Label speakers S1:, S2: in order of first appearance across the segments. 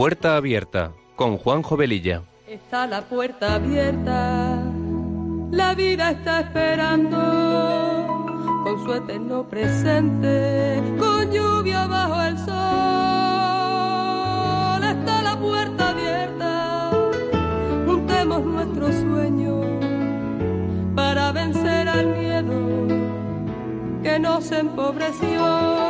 S1: Puerta abierta con Juan Jovelilla.
S2: Está la puerta abierta, la vida está esperando con su eterno presente, con lluvia bajo el sol. Está la puerta abierta, juntemos nuestros sueños para vencer al miedo que nos empobreció.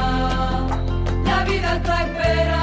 S2: vida está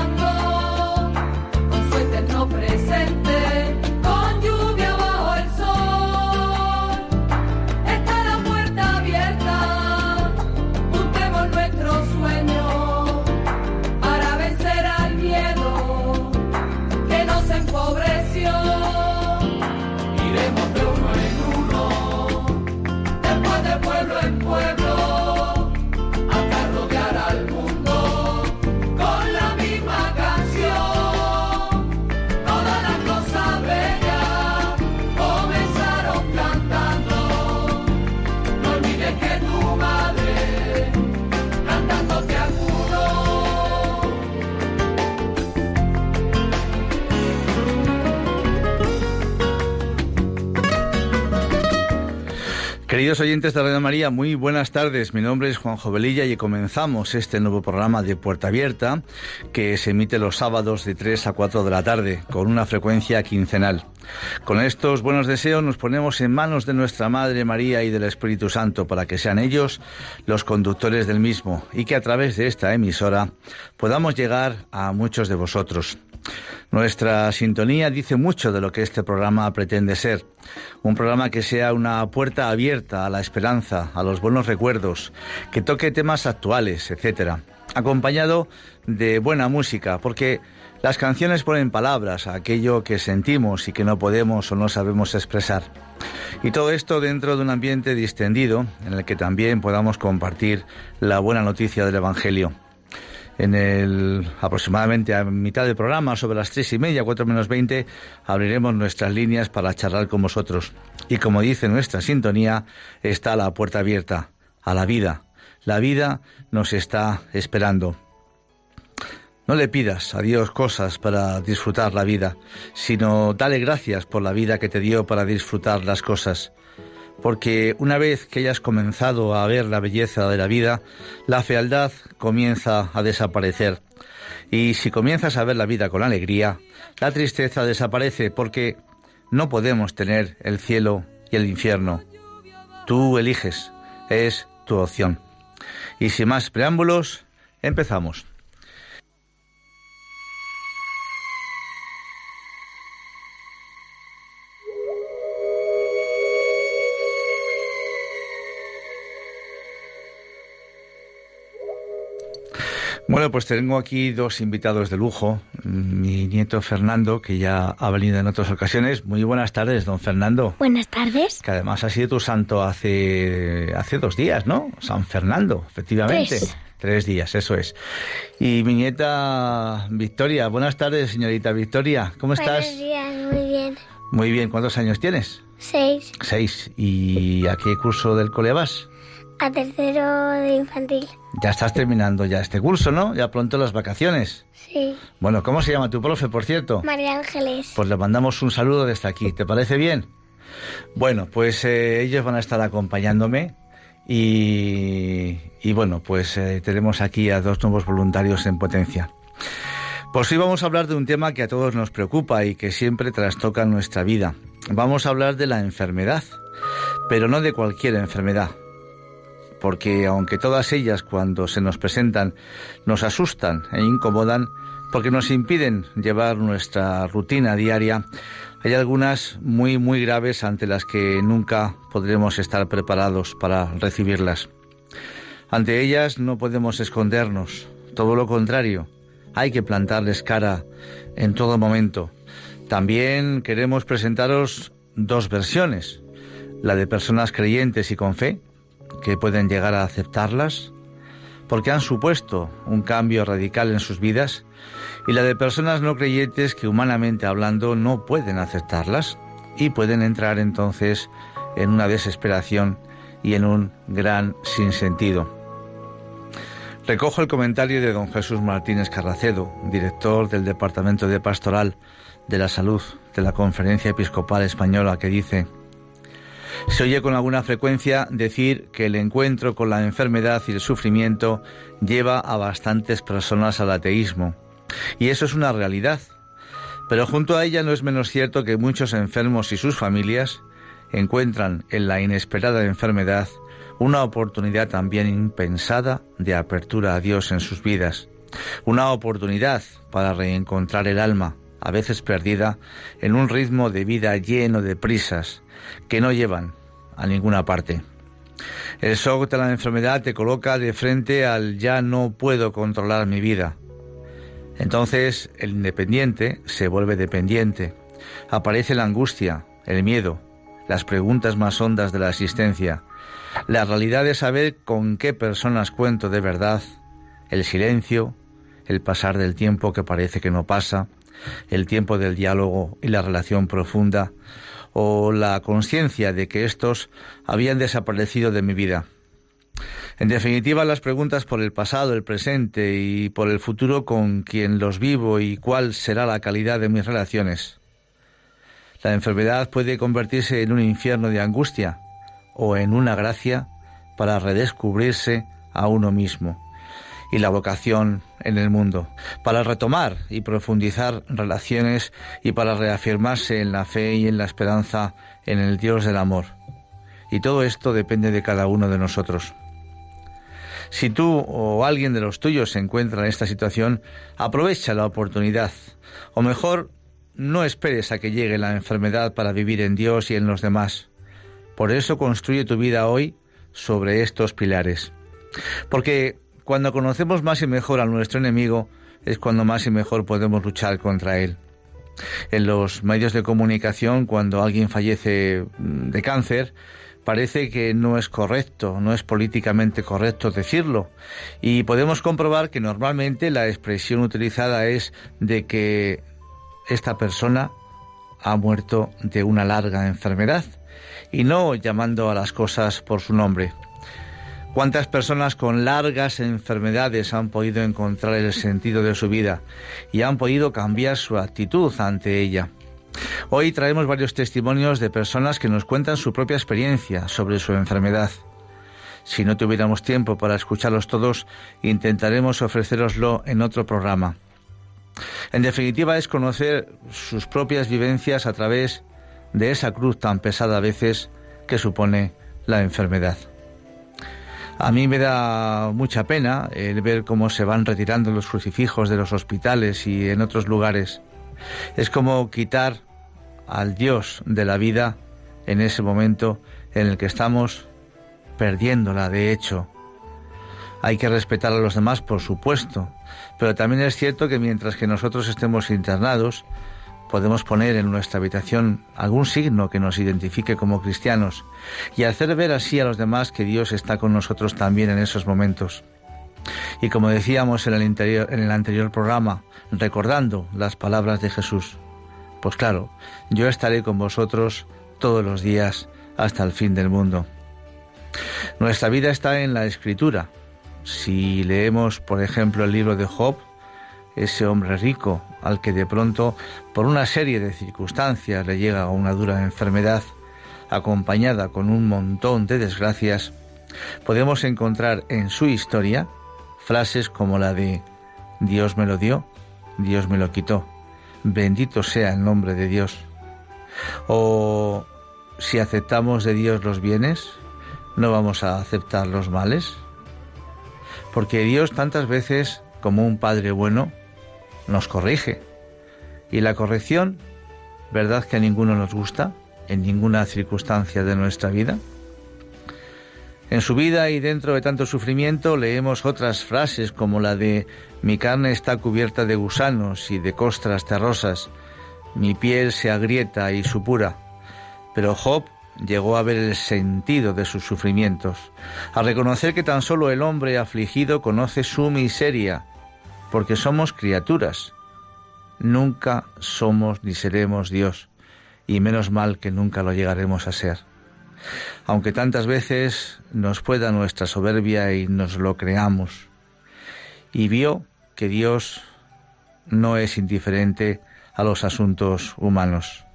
S3: Queridos oyentes de Radio María, muy buenas tardes. Mi nombre es Juan Jovelilla y comenzamos este nuevo programa de Puerta Abierta que se emite los sábados de 3 a 4 de la tarde con una frecuencia quincenal. Con estos buenos deseos nos ponemos en manos de nuestra Madre María y del Espíritu Santo para que sean ellos los conductores del mismo y que a través de esta emisora podamos llegar a muchos de vosotros. Nuestra sintonía dice mucho de lo que este programa pretende ser. Un programa que sea una puerta abierta a la esperanza, a los buenos recuerdos, que toque temas actuales, etcétera, acompañado de buena música, porque las canciones ponen palabras a aquello que sentimos y que no podemos o no sabemos expresar. Y todo esto dentro de un ambiente distendido en el que también podamos compartir la buena noticia del Evangelio en el aproximadamente a mitad del programa, sobre las tres y media, cuatro menos veinte, abriremos nuestras líneas para charlar con vosotros. Y como dice nuestra sintonía, está la puerta abierta a la vida. La vida nos está esperando. No le pidas a Dios cosas para disfrutar la vida, sino dale gracias por la vida que te dio para disfrutar las cosas porque una vez que hayas comenzado a ver la belleza de la vida, la fealdad comienza a desaparecer. Y si comienzas a ver la vida con alegría, la tristeza desaparece porque no podemos tener el cielo y el infierno. Tú eliges, es tu opción. Y sin más preámbulos, empezamos. Bueno, pues tengo aquí dos invitados de lujo. Mi nieto Fernando, que ya ha venido en otras ocasiones. Muy buenas tardes, don Fernando.
S4: Buenas tardes.
S3: Que además ha sido tu santo hace, hace dos días, ¿no? San Fernando, efectivamente.
S4: Tres.
S3: Tres días, eso es. Y mi nieta Victoria. Buenas tardes, señorita Victoria. ¿Cómo estás?
S4: Buenos días, muy bien.
S3: Muy bien. ¿Cuántos años tienes?
S4: Seis.
S3: Seis. ¿Y a qué curso del cole vas?
S4: A tercero de infantil.
S3: Ya estás terminando ya este curso, ¿no? Ya pronto las vacaciones.
S4: Sí.
S3: Bueno, ¿cómo se llama tu profe, por cierto?
S4: María Ángeles.
S3: Pues le mandamos un saludo desde aquí. ¿Te parece bien? Bueno, pues eh, ellos van a estar acompañándome y, y bueno, pues eh, tenemos aquí a dos nuevos voluntarios en potencia. Pues hoy vamos a hablar de un tema que a todos nos preocupa y que siempre trastoca nuestra vida. Vamos a hablar de la enfermedad, pero no de cualquier enfermedad porque aunque todas ellas cuando se nos presentan nos asustan e incomodan, porque nos impiden llevar nuestra rutina diaria, hay algunas muy, muy graves ante las que nunca podremos estar preparados para recibirlas. Ante ellas no podemos escondernos, todo lo contrario, hay que plantarles cara en todo momento. También queremos presentaros dos versiones, la de personas creyentes y con fe, que pueden llegar a aceptarlas, porque han supuesto un cambio radical en sus vidas, y la de personas no creyentes que humanamente hablando no pueden aceptarlas y pueden entrar entonces en una desesperación y en un gran sinsentido. Recojo el comentario de don Jesús Martínez Carracedo, director del Departamento de Pastoral de la Salud de la Conferencia Episcopal Española, que dice, se oye con alguna frecuencia decir que el encuentro con la enfermedad y el sufrimiento lleva a bastantes personas al ateísmo. Y eso es una realidad. Pero junto a ella no es menos cierto que muchos enfermos y sus familias encuentran en la inesperada enfermedad una oportunidad también impensada de apertura a Dios en sus vidas, una oportunidad para reencontrar el alma, a veces perdida, en un ritmo de vida lleno de prisas que no llevan a ninguna parte. El shock de la enfermedad te coloca de frente al ya no puedo controlar mi vida. Entonces el independiente se vuelve dependiente. Aparece la angustia, el miedo, las preguntas más hondas de la existencia, la realidad de saber con qué personas cuento de verdad, el silencio, el pasar del tiempo que parece que no pasa, el tiempo del diálogo y la relación profunda, o la conciencia de que estos habían desaparecido de mi vida. En definitiva, las preguntas por el pasado, el presente y por el futuro con quien los vivo y cuál será la calidad de mis relaciones. La enfermedad puede convertirse en un infierno de angustia, o en una gracia para redescubrirse a uno mismo y la vocación en el mundo, para retomar y profundizar relaciones y para reafirmarse en la fe y en la esperanza en el Dios del amor. Y todo esto depende de cada uno de nosotros. Si tú o alguien de los tuyos se encuentra en esta situación, aprovecha la oportunidad, o mejor, no esperes a que llegue la enfermedad para vivir en Dios y en los demás. Por eso construye tu vida hoy sobre estos pilares. Porque cuando conocemos más y mejor a nuestro enemigo es cuando más y mejor podemos luchar contra él. En los medios de comunicación, cuando alguien fallece mm, de cáncer, parece que no es correcto, no es políticamente correcto decirlo. Y podemos comprobar que normalmente la expresión utilizada es de que esta persona ha muerto de una larga enfermedad y no llamando a las cosas por su nombre. ¿Cuántas personas con largas enfermedades han podido encontrar el sentido de su vida y han podido cambiar su actitud ante ella? Hoy traemos varios testimonios de personas que nos cuentan su propia experiencia sobre su enfermedad. Si no tuviéramos tiempo para escucharlos todos, intentaremos ofreceroslo en otro programa. En definitiva, es conocer sus propias vivencias a través de esa cruz tan pesada a veces que supone la enfermedad. A mí me da mucha pena el ver cómo se van retirando los crucifijos de los hospitales y en otros lugares. Es como quitar al Dios de la vida en ese momento en el que estamos perdiéndola, de hecho. Hay que respetar a los demás, por supuesto, pero también es cierto que mientras que nosotros estemos internados, podemos poner en nuestra habitación algún signo que nos identifique como cristianos y hacer ver así a los demás que Dios está con nosotros también en esos momentos. Y como decíamos en el, anterior programa, recordando las palabras de Jesús, pues claro, yo estaré con vosotros todos los días hasta el fin del mundo. Nuestra vida está en la escritura. Si leemos, por ejemplo, el libro de Job, ese hombre rico al que de pronto, por una serie de circunstancias, le llega una dura enfermedad, acompañada con un montón de desgracias, podemos encontrar en su historia frases como la de Dios me lo dio, Dios me lo quitó, bendito sea el nombre de Dios. O si aceptamos de Dios los bienes, no vamos a aceptar los males. Porque Dios tantas veces, como un Padre bueno, nos corrige. Y la corrección, ¿verdad que a ninguno nos gusta en ninguna circunstancia de nuestra vida?
S5: En su vida y dentro de tanto sufrimiento leemos otras frases como la de mi carne está cubierta de gusanos y de costras terrosas, mi piel se agrieta y supura. Pero Job llegó a ver el sentido de sus sufrimientos, a reconocer que tan solo el hombre afligido conoce su miseria, porque somos criaturas. Nunca somos ni seremos Dios, y menos mal que nunca lo llegaremos a ser. Aunque tantas veces nos pueda nuestra soberbia y nos lo creamos. Y vio que Dios no es indiferente a los asuntos humanos.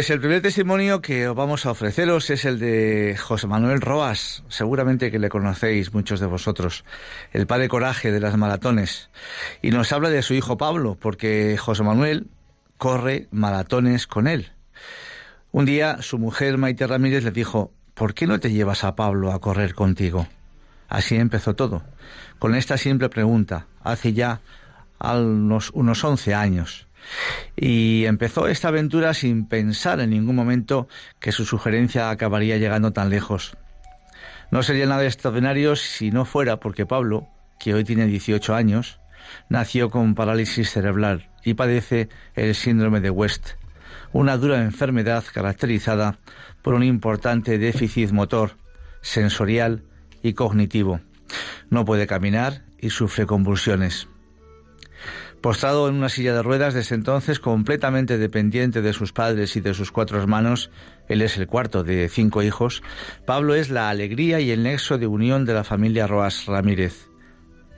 S5: Pues el primer testimonio que os vamos a ofreceros es el de José Manuel Roas, seguramente que le conocéis muchos de vosotros, el padre coraje de las maratones. Y nos habla de su hijo Pablo, porque José Manuel corre maratones con él. Un día su mujer Maite Ramírez le dijo, ¿por qué no te llevas a Pablo a correr contigo? Así empezó todo, con esta simple pregunta, hace ya unos, unos 11 años. Y empezó esta aventura sin pensar en ningún momento que su sugerencia acabaría llegando tan lejos. No sería nada extraordinario si no fuera porque Pablo, que hoy tiene 18 años, nació con parálisis cerebral y padece el síndrome de West, una dura enfermedad caracterizada por un importante déficit motor, sensorial y cognitivo. No puede caminar y sufre convulsiones. Postrado en una silla de ruedas desde entonces completamente dependiente de sus padres y de sus cuatro hermanos, él es el cuarto de cinco hijos, Pablo es la alegría y el nexo de unión de la familia Roas Ramírez.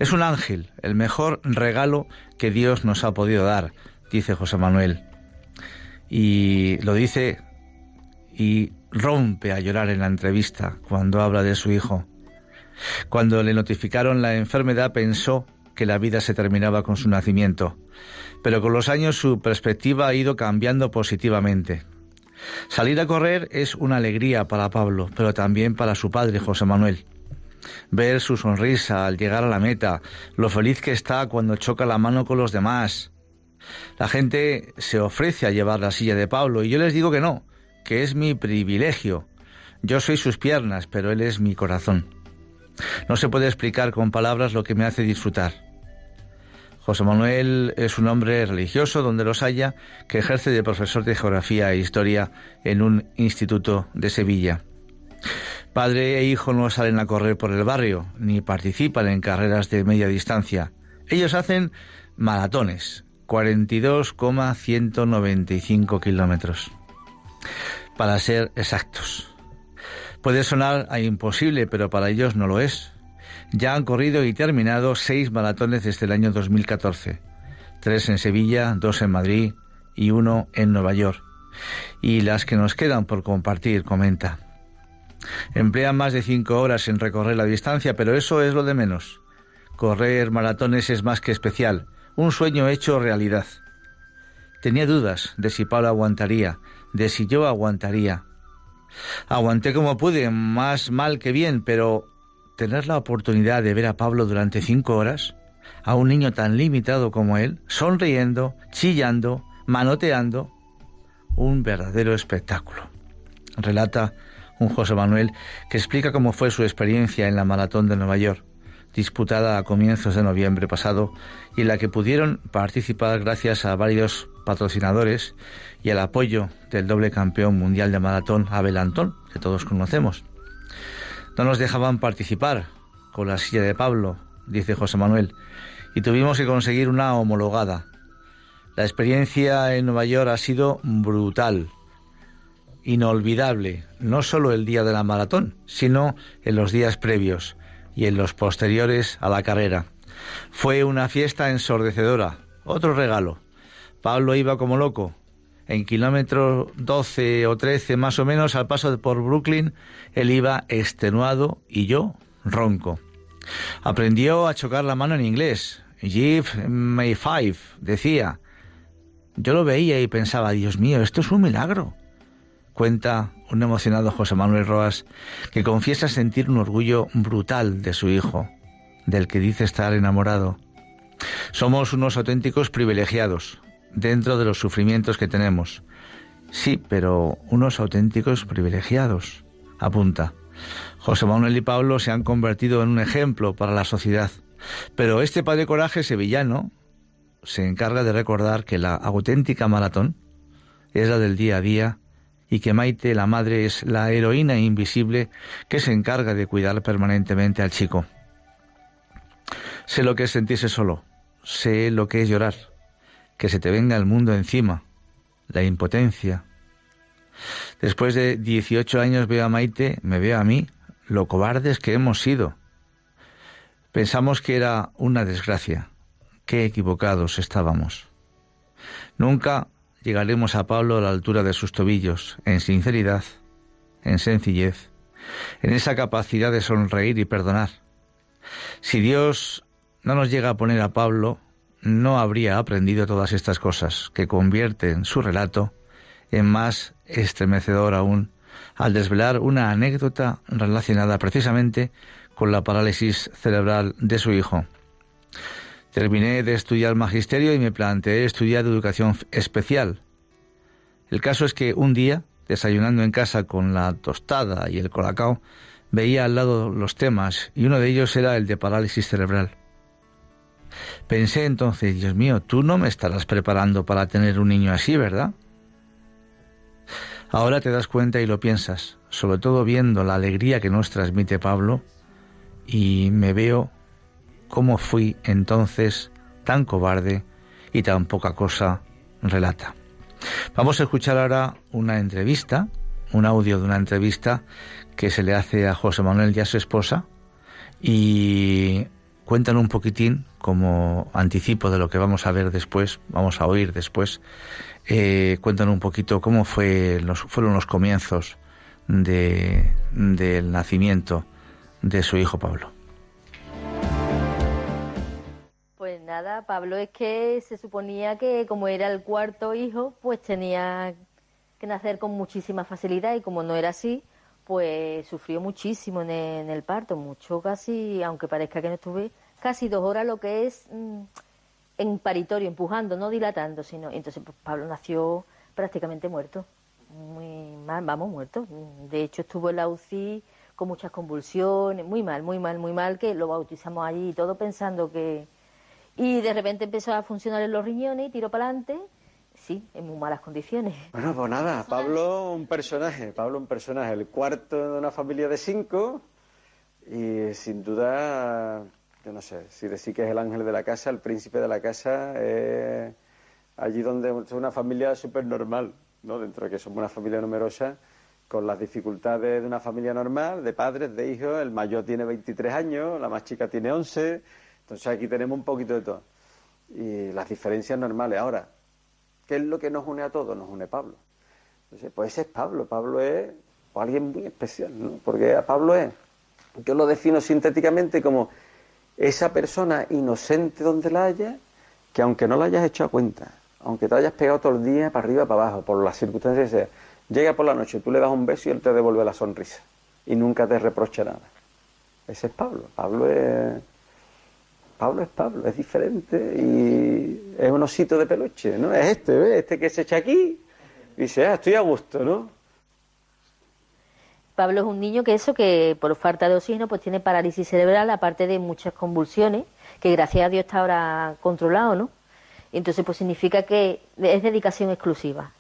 S5: Es un ángel, el mejor regalo que Dios nos ha podido dar,
S3: dice José Manuel. Y lo dice y rompe a llorar en la entrevista cuando habla de su hijo. Cuando le notificaron la enfermedad pensó que la vida se terminaba con su nacimiento, pero con los años su perspectiva ha ido cambiando positivamente. Salir a correr es una alegría para Pablo, pero también para su padre José Manuel. Ver su sonrisa al llegar a la meta, lo feliz que está cuando choca la mano con los demás. La gente se ofrece a llevar la silla de Pablo y yo les digo que no, que es mi privilegio. Yo soy sus piernas, pero él es mi corazón. No se puede explicar con palabras lo que me hace disfrutar. José Manuel es un hombre religioso donde los haya que ejerce de profesor de geografía e historia en un instituto de Sevilla. Padre e hijo no salen a correr por el barrio ni participan en carreras de media distancia. Ellos hacen maratones, 42,195 kilómetros. Para ser exactos. Puede sonar a imposible, pero para ellos no lo es. Ya han corrido y terminado seis maratones desde el año 2014. Tres en Sevilla, dos en Madrid y uno en Nueva York. Y las que nos quedan por compartir, comenta. Emplean más de cinco horas en recorrer la distancia, pero eso es lo de menos. Correr maratones es más que especial, un sueño hecho realidad. Tenía dudas de si Pablo aguantaría, de si yo aguantaría, Aguanté como pude, más mal que bien, pero tener la oportunidad de ver a Pablo durante cinco horas, a un niño tan limitado como él, sonriendo, chillando, manoteando, un verdadero espectáculo. Relata un José Manuel que explica cómo fue su experiencia en la maratón de Nueva York, disputada a comienzos de noviembre pasado y en la que pudieron participar gracias a varios patrocinadores y al apoyo del doble campeón mundial de maratón Abel Antón, que todos conocemos. No nos dejaban participar con la silla de Pablo, dice José Manuel, y tuvimos que conseguir una homologada. La experiencia en Nueva York ha sido brutal, inolvidable, no solo el día de la maratón, sino en los días previos y en los posteriores a la carrera. Fue una fiesta ensordecedora, otro regalo. Pablo iba como loco, en kilómetro 12 o 13 más o menos al paso por Brooklyn, él iba extenuado y yo ronco. Aprendió a chocar la mano en inglés. Give me five, decía. Yo lo veía y pensaba, Dios mío, esto es un milagro. Cuenta un emocionado José Manuel Roas que confiesa sentir un orgullo brutal de su hijo, del que dice estar enamorado. Somos unos auténticos privilegiados, dentro de los sufrimientos que tenemos. Sí, pero unos auténticos privilegiados, apunta. José Manuel y Pablo se han convertido en un ejemplo para la sociedad. Pero este padre coraje sevillano se encarga de recordar que la auténtica maratón es la del día a día y que Maite, la madre, es la heroína invisible que se encarga de cuidar permanentemente al chico. Sé lo que es sentirse solo, sé lo que es llorar, que se te venga el mundo encima, la impotencia. Después de 18 años veo a Maite, me veo a mí, lo cobardes que hemos sido. Pensamos que era una desgracia. Qué equivocados estábamos. Nunca llegaremos a Pablo a la altura de sus tobillos, en sinceridad, en sencillez, en esa capacidad de sonreír y perdonar. Si Dios no nos llega a poner a Pablo no habría aprendido todas estas cosas, que convierten su relato en más estremecedor aún, al desvelar una anécdota relacionada precisamente con la parálisis cerebral de su hijo. Terminé de estudiar magisterio y me planteé estudiar educación especial. El caso es que un día, desayunando en casa con la tostada y el colacao, veía al lado los temas y uno de ellos era el de parálisis cerebral. Pensé entonces, Dios mío, tú no me estarás preparando para tener un niño así, ¿verdad? Ahora te das cuenta y lo piensas, sobre todo viendo la alegría que nos transmite Pablo, y me veo cómo fui entonces tan cobarde y tan poca cosa relata. Vamos a escuchar ahora una entrevista, un audio de una entrevista que se le hace a José Manuel y a su esposa, y cuentan un poquitín como anticipo de lo que vamos a ver después, vamos a oír después. Eh, cuentan un poquito cómo fue los, fueron los comienzos de, del nacimiento de su hijo Pablo.
S6: Pues nada, Pablo es que se suponía que como era el cuarto hijo, pues tenía que nacer con muchísima facilidad y como no era así, pues sufrió muchísimo en el, parto, mucho casi, aunque parezca que no estuve, casi dos horas lo que es mm, en paritorio, empujando, no dilatando, sino entonces pues, Pablo nació prácticamente muerto, muy mal, vamos, muerto. De hecho estuvo en la UCI con muchas convulsiones, muy mal, muy mal, muy mal, que lo bautizamos allí todo pensando que... Y de repente empezó a funcionar en los riñones y tiró para adelante sí, en muy malas condiciones.
S7: Bueno, pues nada, Pablo un personaje, Pablo un personaje, el cuarto de una familia de cinco y sin duda, yo no sé, si decir que es el ángel de la casa, el príncipe de la casa, allí donde es una familia súper normal, ¿no? Dentro de que somos una familia numerosa, con las dificultades de una familia normal, de padres, de hijos, el mayor tiene 23 años, la más chica tiene 11, entonces aquí tenemos un poquito de todo. Y las diferencias normales. Ahora, ¿Qué es lo que nos une a todos? Nos une Pablo. Entonces, pues ese es Pablo. Pablo es alguien muy especial, ¿no? Porque a Pablo es, yo lo defino sintéticamente como esa persona inocente donde la haya, que aunque no la hayas hecho a cuenta, aunque te hayas pegado todo el día para arriba, para abajo, por las circunstancias que sea, llega por la noche, tú le das un beso y él te devuelve la sonrisa y nunca te reprocha nada. Ese es Pablo. Pablo es Pablo es Pablo, es diferente y es un osito de peluche, ¿no? Es este, ¿ves? Este que se echa aquí y dice, ah, estoy a gusto, ¿no?
S6: Pablo es un niño que eso, que por falta de oxígeno, pues tiene parálisis cerebral, aparte de muchas convulsiones, que gracias a Dios está ahora controlado, ¿no? Entonces, pues significa que es dedicación exclusiva.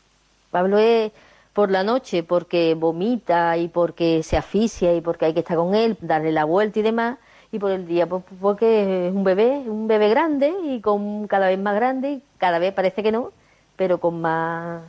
S6: Pablo es por la noche porque vomita y porque se asfixia y porque hay que estar con él, darle la vuelta y demás, y por el día, pues porque es un bebé, un bebé grande y con cada vez más grande y cada vez parece que no, pero con más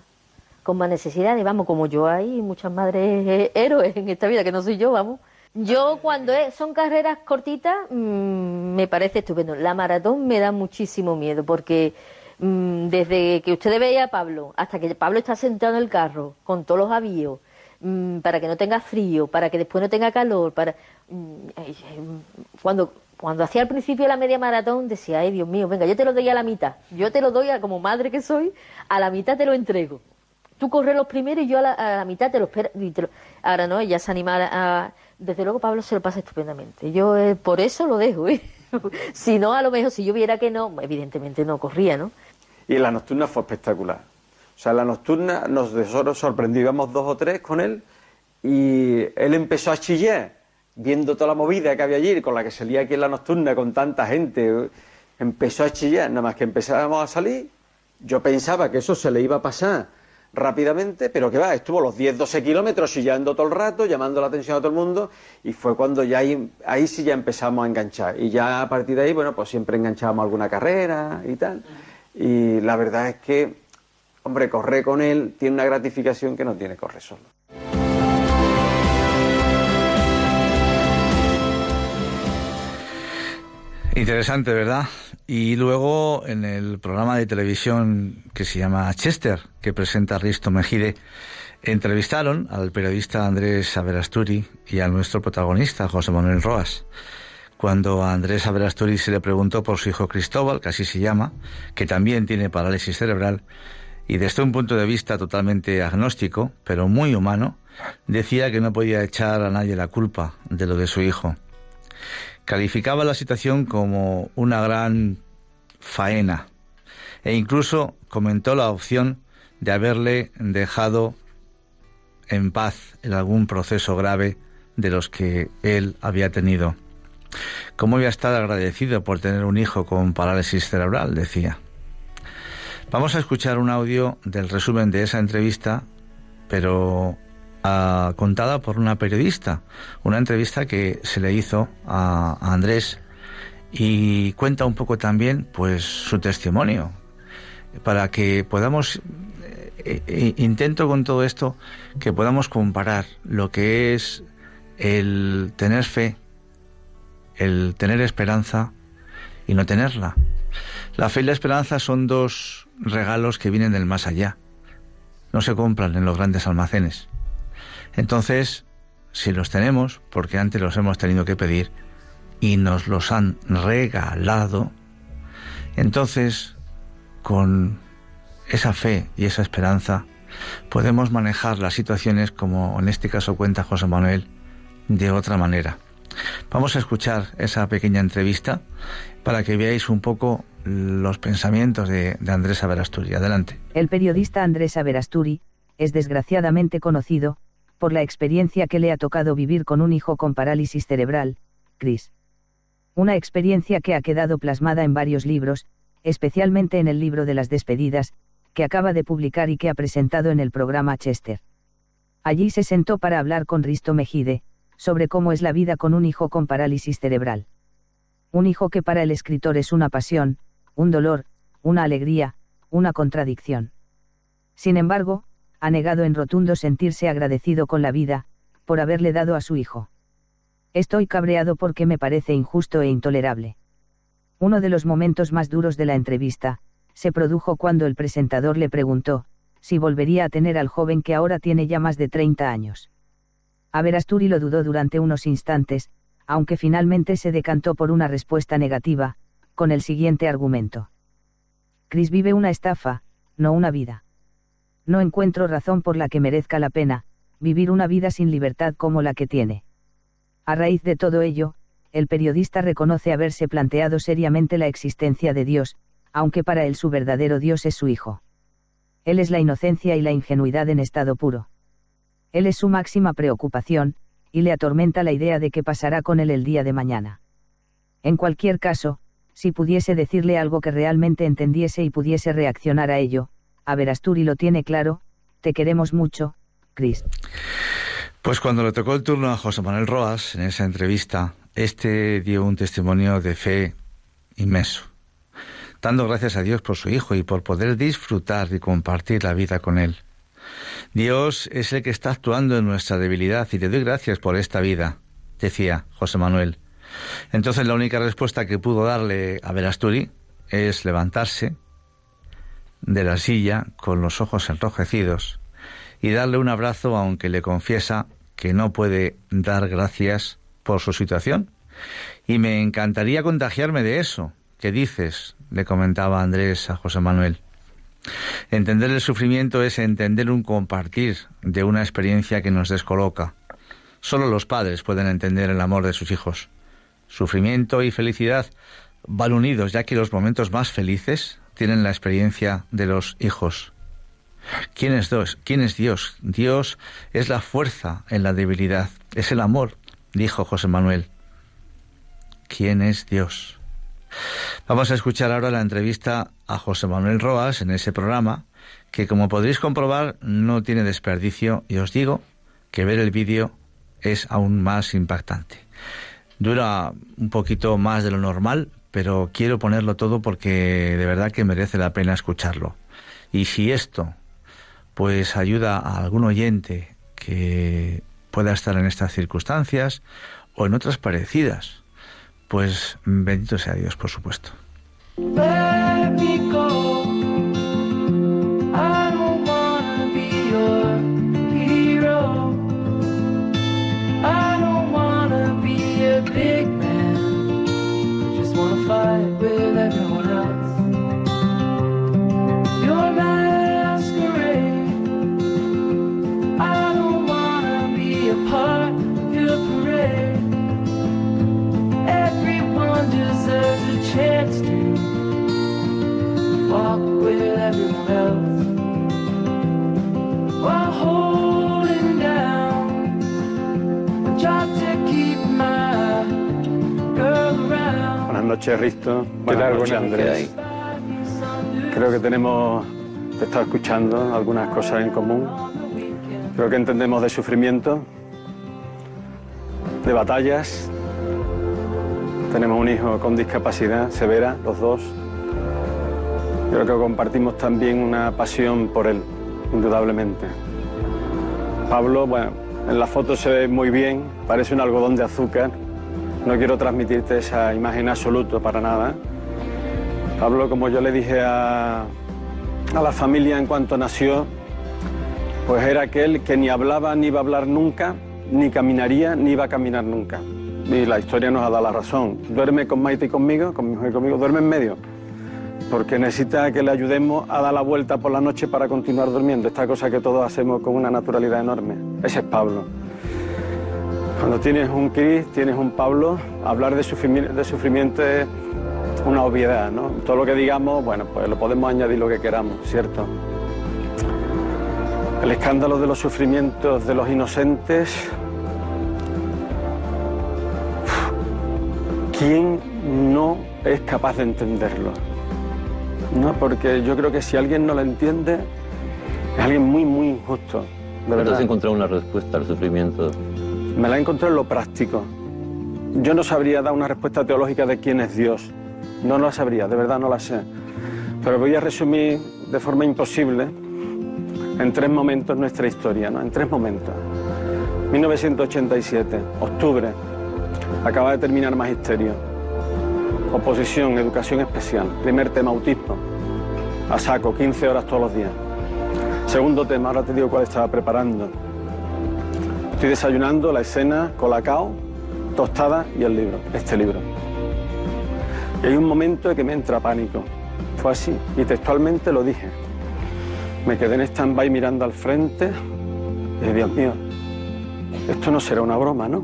S6: con más necesidades, vamos, como yo hay muchas madres héroes en esta vida, que no soy yo, vamos. Yo cuando son carreras cortitas mm, me parece estupendo. La maratón me da muchísimo miedo porque mm, desde que usted veía a Pablo hasta que Pablo está sentado en el carro con todos los avíos, mm, para que no tenga frío, para que después no tenga calor, para cuando cuando hacía al principio la media maratón decía, ay Dios mío, venga, yo te lo doy a la mitad, yo te lo doy a, como madre que soy, a la mitad te lo entrego. Tú corres los primeros y yo a la, mitad te lo espero. Ahora no, ella se anima a, Desde luego Pablo se lo pasa estupendamente. Yo eh, por eso lo dejo. ¿eh? si no, a lo mejor si yo viera que no, evidentemente no corría, ¿no?
S7: Y la nocturna fue espectacular. O sea, la nocturna nos sorprendíamos dos o tres con él y él empezó a chillar viendo toda la movida que había allí, con la que salía aquí en la nocturna con tanta gente, empezó a chillar, nada más que empezábamos a salir, yo pensaba que eso se le iba a pasar rápidamente, pero que va, estuvo los 10, 12 kilómetros chillando todo el rato, llamando la atención a todo el mundo, y fue cuando ya ahí, ahí sí ya empezamos a enganchar. Y ya a partir de ahí, bueno, pues siempre enganchábamos alguna carrera y tal. Y la verdad es que, hombre, correr con él tiene una gratificación que no tiene correr solo.
S3: Interesante, ¿verdad? Y luego en el programa de televisión que se llama Chester, que presenta Risto Mejide, entrevistaron al periodista Andrés Averasturi y a nuestro protagonista, José Manuel Roas. Cuando a Andrés Averasturi se le preguntó por su hijo Cristóbal, que así se llama, que también tiene parálisis cerebral, y desde un punto de vista totalmente agnóstico, pero muy humano, decía que no podía echar a nadie la culpa de lo de su hijo calificaba la situación como una gran faena e incluso comentó la opción de haberle dejado en paz en algún proceso grave de los que él había tenido. ¿Cómo iba a estar agradecido por tener un hijo con parálisis cerebral? decía. Vamos a escuchar un audio del resumen de esa entrevista, pero contada por una periodista, una entrevista que se le hizo a, Andrés y cuenta un poco también pues su testimonio para que podamos eh, eh, intento con todo esto que podamos comparar lo que es el tener fe, el tener esperanza y no tenerla. La fe y la esperanza son dos regalos que vienen del más allá. No se compran en los grandes almacenes. Entonces, si los tenemos, porque antes los hemos tenido que pedir, y nos los han regalado, entonces, con esa fe y esa esperanza, podemos manejar las situaciones como en este caso cuenta José Manuel, de otra manera. Vamos a escuchar esa pequeña entrevista para que veáis un poco los pensamientos de, Andrés Averasturi. Adelante.
S8: El periodista Andrés Averasturi es desgraciadamente conocido por la experiencia que le ha tocado vivir con un hijo con parálisis cerebral, Chris. Una experiencia que ha quedado plasmada en varios libros, especialmente en el libro de las despedidas, que acaba de publicar y que ha presentado en el programa Chester. Allí se sentó para hablar con Risto Mejide, sobre cómo es la vida con un hijo con parálisis cerebral. Un hijo que para el escritor es una pasión, un dolor, una alegría, una contradicción. Sin embargo, ha negado en rotundo sentirse agradecido con la vida, por haberle dado a su hijo. Estoy cabreado porque me parece injusto e intolerable. Uno de los momentos más duros de la entrevista, se produjo cuando el presentador le preguntó, si volvería a tener al joven que ahora tiene ya más de 30 años. Averasturi lo dudó durante unos instantes, aunque finalmente se decantó por una respuesta negativa, con el siguiente argumento. Chris vive una estafa, no una vida. No encuentro razón por la que merezca la pena, vivir una vida sin libertad como la que tiene. A raíz de todo ello, el periodista reconoce haberse planteado seriamente la existencia de Dios, aunque para él su verdadero Dios es su Hijo. Él es la inocencia y la ingenuidad en estado puro. Él es su máxima preocupación, y le atormenta la idea de qué pasará con él el día de mañana. En cualquier caso, si pudiese decirle algo que realmente entendiese y pudiese reaccionar a ello, a Verasturi lo tiene claro, te queremos mucho, Chris.
S3: Pues cuando le tocó el turno a José Manuel Roas en esa entrevista, este dio un testimonio de fe inmenso dando gracias a Dios por su Hijo y por poder disfrutar y compartir la vida con Él. Dios es el que está actuando en nuestra debilidad y te doy gracias por esta vida, decía José Manuel. Entonces la única respuesta que pudo darle a Verasturi es levantarse de la silla con los ojos enrojecidos y darle un abrazo aunque le confiesa que no puede dar gracias por su situación. Y me encantaría contagiarme de eso, ¿Qué dices? le comentaba Andrés a José Manuel. Entender el sufrimiento es entender un compartir de una experiencia que nos descoloca. Solo los padres pueden entender el amor de sus hijos. Sufrimiento y felicidad van unidos, ya que los momentos más felices tienen la experiencia de los hijos. ¿Quién es Dios? ¿Quién es Dios? Dios es la fuerza en la debilidad, es el amor, dijo José Manuel. ¿Quién es Dios? Vamos a escuchar ahora la entrevista a José Manuel Roas en ese programa, que como podréis comprobar no tiene desperdicio y os digo que ver el vídeo es aún más impactante. Dura un poquito más de lo normal, pero quiero ponerlo todo porque de verdad que merece la pena escucharlo. Y si esto pues ayuda a algún oyente que pueda estar en estas circunstancias o en otras parecidas, pues bendito sea Dios, por supuesto.
S7: Noches, Risto. Buenas noches, Andrés. Creo que tenemos, te estado escuchando, algunas cosas en común. Creo que entendemos de sufrimiento, de batallas. Tenemos un hijo con discapacidad severa, los dos. Creo que compartimos también una pasión por él, indudablemente. Pablo, bueno, en la foto se ve muy bien, parece un algodón de azúcar. No quiero transmitirte esa imagen absoluta para nada, Pablo, como yo le dije a, a la familia en cuanto nació, pues era aquel que ni hablaba ni iba a hablar nunca, ni caminaría ni iba a caminar nunca. Y la historia nos ha dado la razón. Duerme con Maite y conmigo, con mi mujer y conmigo, duerme en medio, porque necesita que le ayudemos a dar la vuelta por la noche para continuar durmiendo, esta cosa que todos hacemos con una naturalidad enorme. Ese es Pablo. Cuando tienes un Cris, tienes un Pablo, hablar de sufrimiento, de sufrimiento es una obviedad, ¿no? Todo lo que digamos, bueno, pues lo podemos añadir lo que queramos, ¿cierto? El escándalo de los sufrimientos de los inocentes. ¿Quién no es capaz de entenderlo? ¿No? Porque yo creo que si alguien no lo entiende, es alguien muy, muy injusto. De
S9: ¿Cuándo
S7: verdad.
S9: has encontrado una respuesta al sufrimiento?
S7: Me la he encontrado en lo práctico. Yo no sabría dar una respuesta teológica de quién es Dios. No la sabría, de verdad no la sé. Pero voy a resumir de forma imposible en tres momentos nuestra historia, ¿no? En tres momentos. 1987, octubre, acaba de terminar magisterio. Oposición, educación especial. Primer tema, autismo. A saco, 15 horas todos los días. Segundo tema, ahora te digo cuál estaba preparando. Estoy desayunando la escena, colacao, tostada y el libro, este libro. Y hay un momento en que me entra pánico. Fue así, y textualmente lo dije. Me quedé en stand-by mirando al frente y Dios mío, esto no será una broma, ¿no?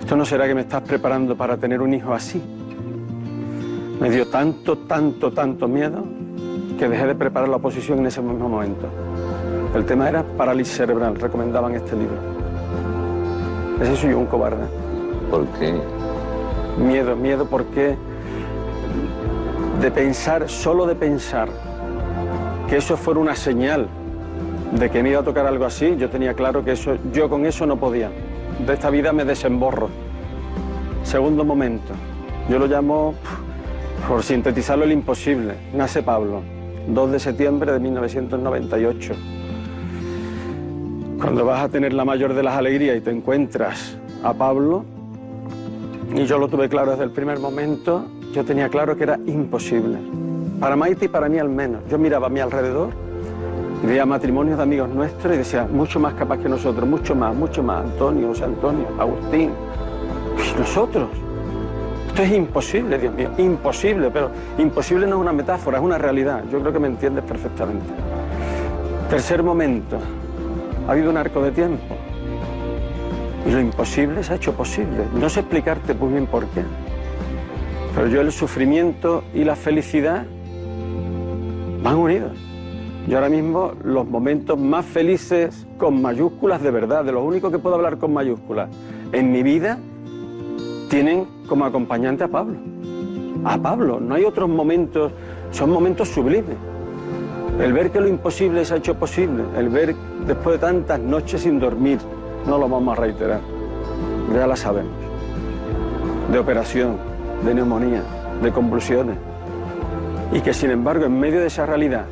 S7: Esto no será que me estás preparando para tener un hijo así. Me dio tanto, tanto, tanto miedo que dejé de preparar la oposición en ese mismo momento. El tema era parálisis cerebral, recomendaban este libro. Ese soy yo un cobarde.
S9: ¿Por qué?
S7: Miedo, miedo porque de pensar, solo de pensar que eso fuera una señal de que me iba a tocar algo así, yo tenía claro que eso, yo con eso no podía. De esta vida me desemborro. Segundo momento, yo lo llamo, por sintetizarlo, el imposible. Nace Pablo, 2 de septiembre de 1998. Cuando vas a tener la mayor de las alegrías y te encuentras a Pablo, y yo lo tuve claro desde el primer momento, yo tenía claro que era imposible. Para Maite y para mí al menos. Yo miraba a mi alrededor veía matrimonios de amigos nuestros y decía, mucho más capaz que nosotros, mucho más, mucho más. Antonio, José Antonio, Agustín. Y nosotros. Esto es imposible, Dios mío, imposible, pero imposible no es una metáfora, es una realidad. Yo creo que me entiendes perfectamente. Tercer momento, ha habido un arco de tiempo. Y lo imposible se ha hecho posible. No sé explicarte muy bien por qué. Pero yo el sufrimiento y la felicidad van unidos. Yo ahora mismo los momentos más felices con mayúsculas de verdad, de lo único que puedo hablar con mayúsculas en mi vida, tienen como acompañante a Pablo. A Pablo, no hay otros momentos, son momentos sublimes. El ver que lo imposible se ha hecho posible, el ver después de tantas noches sin dormir, no lo vamos a reiterar, ya la sabemos. De operación, de neumonía, de convulsiones. Y que sin embargo, en medio de esa realidad,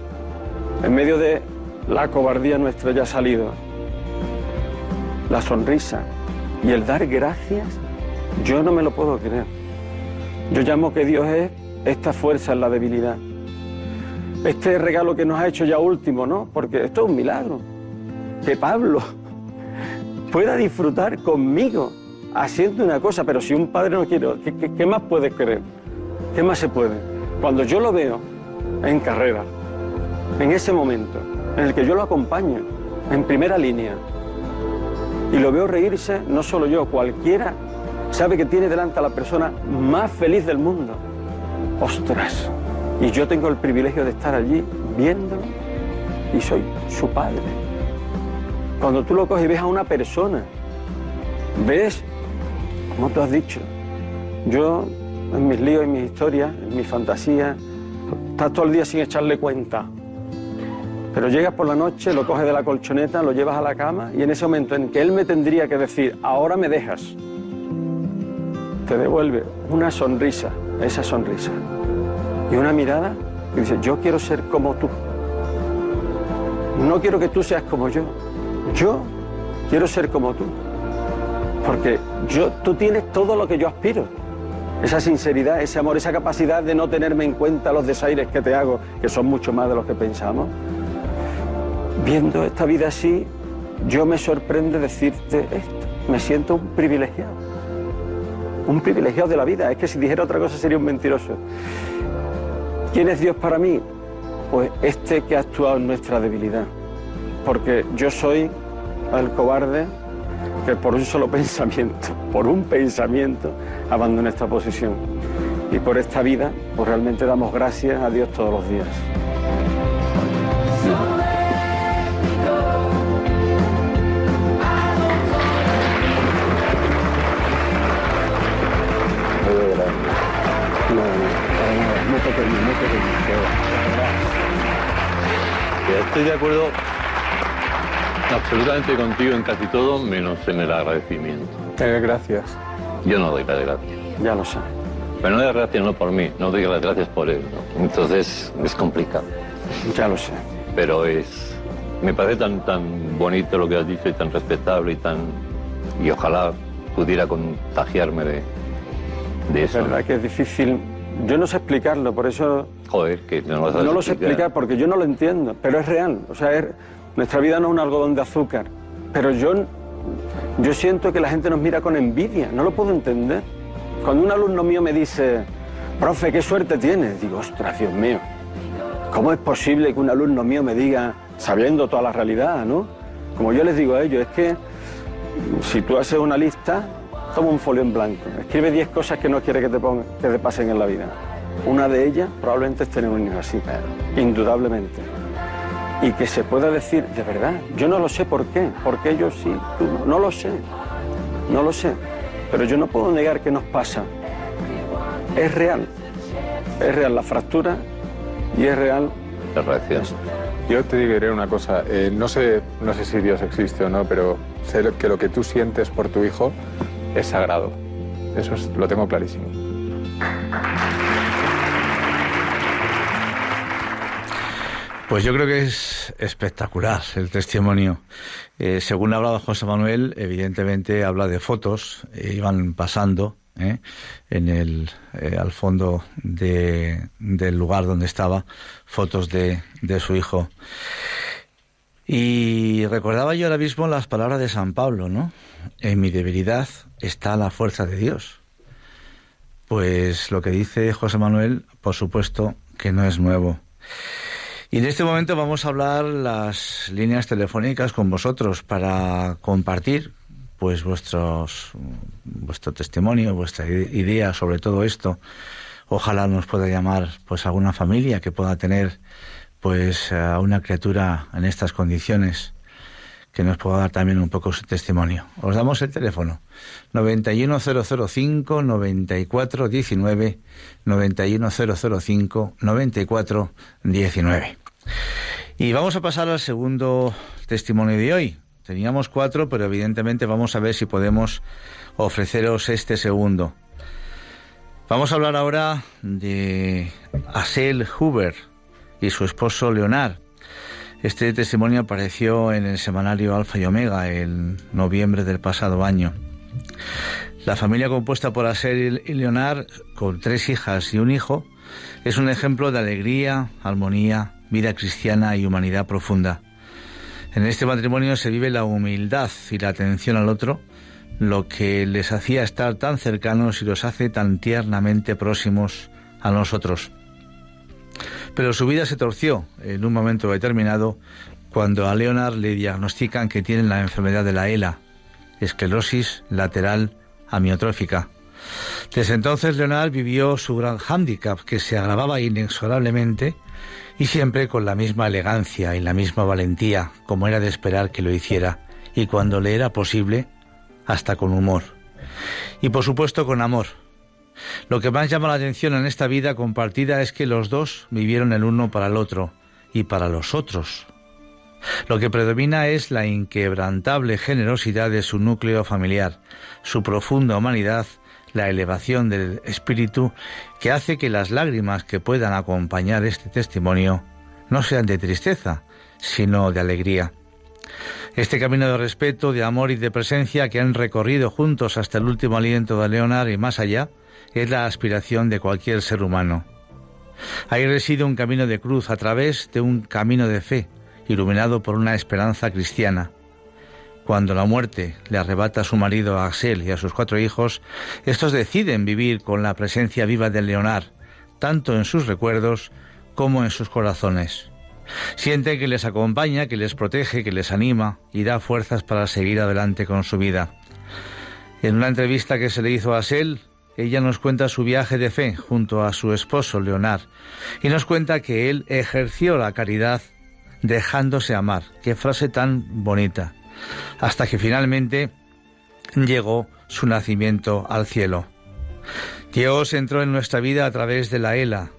S7: en medio de la cobardía nuestra ya salido, la sonrisa y el dar gracias, yo no me lo puedo creer. Yo llamo que Dios es esta fuerza en la debilidad. Este regalo que nos ha hecho ya último, ¿no? Porque esto es un milagro. Que Pablo pueda disfrutar conmigo haciendo una cosa, pero si un padre no quiere, ¿qué, qué, más puedes querer? ¿Qué más se puede? Cuando yo lo veo en carrera, en ese momento, en el que yo lo acompaño, en primera línea, y lo veo reírse, no solo yo, cualquiera sabe que tiene delante a la persona más feliz del mundo. ¡Ostras! Y yo tengo el privilegio de estar allí viéndolo y soy su padre. Cuando tú lo coges y ves a una persona, ves, como tú has dicho, yo en mis líos, en mis historias, en mis fantasías, estás todo el día sin echarle cuenta. Pero llegas por la noche, lo coges de la colchoneta, lo llevas a la cama y en ese momento en que él me tendría que decir, ahora me dejas, te devuelve una sonrisa, esa sonrisa, y una mirada que dice, yo quiero ser como tú. No quiero que tú seas como yo. Yo quiero ser como tú. Porque yo, tú tienes todo lo que yo aspiro. esa sinceridad, ese amor, esa capacidad de no tenerme en cuenta los desaires que te hago, que son mucho más de los que pensamos. Viendo esta vida así, yo me sorprende decirte esto. Me siento un privilegiado. Un privilegiado de la vida. Es que si dijera otra cosa sería un mentiroso. ¿Quién es Dios para mí? Pues este que ha actuado en nuestra debilidad. Porque yo soy el cobarde que por un solo pensamiento, por un pensamiento, abandona esta posición. Y por esta vida, pues realmente damos gracias a Dios todos los días.
S9: Estoy de acuerdo absolutamente contigo en casi todo, menos en el agradecimiento.
S7: Eh, gracias.
S9: Yo no doy las gracias.
S7: Ya lo sé.
S9: Pero no doy las gracias no por mí, no doy las gracias por él. ¿no? Entonces es complicado.
S7: Ya lo sé.
S9: Pero es. Me parece tan, tan bonito lo que has dicho y tan respetable y tan. Y ojalá pudiera contagiarme de, de
S7: Es
S9: eso.
S7: verdad que es difícil. Yo no sé explicarlo, por eso
S9: Joder, que no lo sabes
S7: no lo sé explicar porque yo no lo entiendo, pero es real. O sea, es- nuestra vida no es un algodón de azúcar. Pero yo, yo siento que la gente nos mira con envidia, no lo puedo entender. Cuando un alumno mío me dice, profe, qué suerte tienes, digo, ostras, Dios mío, ¿cómo es posible que un alumno mío me diga, sabiendo toda la realidad, ¿no? Como yo les digo a ellos, es que si tú haces una lista, toma un folio en blanco, escribe 10 cosas que no quieres que te, ponga- que te pasen en la vida. Una de ellas probablemente es tener un hijo así, indudablemente. Y que se pueda decir, de verdad, yo no lo sé por qué, porque yo sí, tú no, no lo sé, no lo sé, pero yo no puedo negar que nos pasa. Es real, es real la fractura y es real
S9: La reacción.
S10: Yo te diré una cosa, eh, no, sé, no sé si Dios existe o no, pero sé que lo que tú sientes por tu hijo es sagrado. Eso es- lo tengo clarísimo.
S3: Pues yo creo que es espectacular el testimonio. Eh, según hablaba José Manuel, evidentemente habla de fotos, eh, iban pasando ¿eh? en el eh, al fondo de- del lugar donde estaba fotos de, de su hijo. Y recordaba yo ahora mismo las palabras de San Pablo, ¿no? En mi debilidad está la fuerza de Dios. Pues lo que dice José Manuel, por supuesto que no es nuevo. Y en este momento vamos a hablar las líneas telefónicas con vosotros para compartir pues vuestros vuestro testimonio, vuestra idea sobre todo esto. Ojalá nos pueda llamar pues alguna familia que pueda tener pues a una criatura en estas condiciones que nos pueda dar también un poco su testimonio. Os damos el teléfono 91005 9419 91005 9419. Y vamos a pasar al segundo testimonio de hoy. Teníamos cuatro, pero evidentemente vamos a ver si podemos ofreceros este segundo. Vamos a hablar ahora de Asel Huber y su esposo Leonard. Este testimonio apareció en el semanario Alfa y Omega en noviembre del pasado año. La familia compuesta por Asel y Leonard, con tres hijas y un hijo, es un ejemplo de alegría, armonía, vida cristiana y humanidad profunda. En este matrimonio se vive la humildad y la atención al otro, lo que les hacía estar tan cercanos y los hace tan tiernamente próximos a nosotros. Pero su vida se torció en un momento determinado cuando a Leonard le diagnostican que tiene la enfermedad de la ELA, esclerosis lateral amiotrófica. Desde entonces Leonard vivió su gran hándicap que se agravaba inexorablemente y siempre con la misma elegancia y la misma valentía, como era de esperar que lo hiciera, y cuando le era posible, hasta con humor. Y por supuesto con amor. Lo que más llama la atención en esta vida compartida es que los dos vivieron el uno para el otro y para los otros. Lo que predomina es la inquebrantable generosidad de su núcleo familiar, su profunda humanidad, la elevación del espíritu que hace que las lágrimas que puedan acompañar este testimonio no sean de tristeza, sino de alegría. Este camino de respeto, de amor y de presencia que han recorrido juntos hasta el último aliento de Leonard y más allá, es la aspiración de cualquier ser humano. Ahí reside un camino de cruz a través de un camino de fe, iluminado por una esperanza cristiana. Cuando la muerte le arrebata a su marido a Axel y a sus cuatro hijos, estos deciden vivir con la presencia viva de Leonard, tanto en sus recuerdos como en sus corazones. Sienten que les acompaña, que les protege, que les anima y da fuerzas para seguir adelante con su vida. En una entrevista que se le hizo a Axel, ella nos cuenta su viaje de fe junto a su esposo Leonard y nos cuenta que él ejerció la caridad dejándose amar. Qué frase tan bonita. Hasta que finalmente llegó su nacimiento al cielo. Dios entró en nuestra vida a través de la ELA.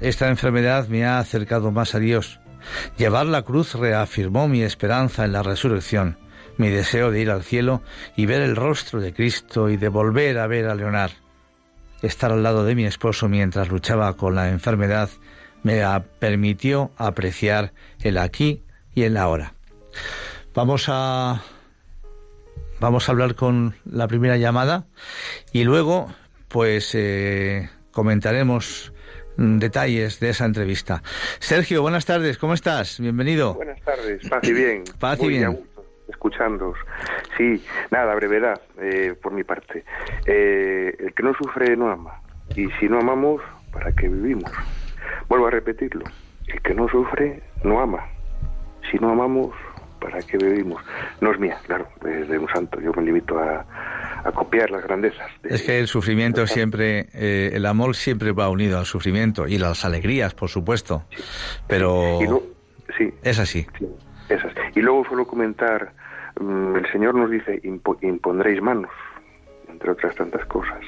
S3: Esta enfermedad me ha acercado más a Dios. Llevar la cruz reafirmó mi esperanza en la resurrección, mi deseo de ir al cielo y ver el rostro de Cristo y de volver a ver a Leonard. Estar al lado de mi esposo mientras luchaba con la enfermedad me permitió apreciar el aquí y el ahora. Vamos a vamos a hablar con la primera llamada y luego pues eh, comentaremos detalles de esa entrevista. Sergio, buenas tardes, ¿cómo estás? Bienvenido.
S11: Buenas tardes, paz y bien.
S3: Paz y bien.
S11: Escuchándoos. Sí, nada, brevedad eh, por mi parte. Eh, el que no sufre no ama. Y si no amamos, ¿para qué vivimos? Vuelvo a repetirlo. El que no sufre no ama. Si no amamos, ¿para qué vivimos? No es mía, claro, es de un santo. Yo me limito a, copiar las grandezas.
S3: es que el sufrimiento siempre, eh, el amor siempre va unido al sufrimiento y las alegrías, por supuesto. Pero
S11: sí.
S3: es así.
S11: Esas. Y luego solo comentar, mm, el Señor nos dice, impondréis manos, entre otras tantas cosas.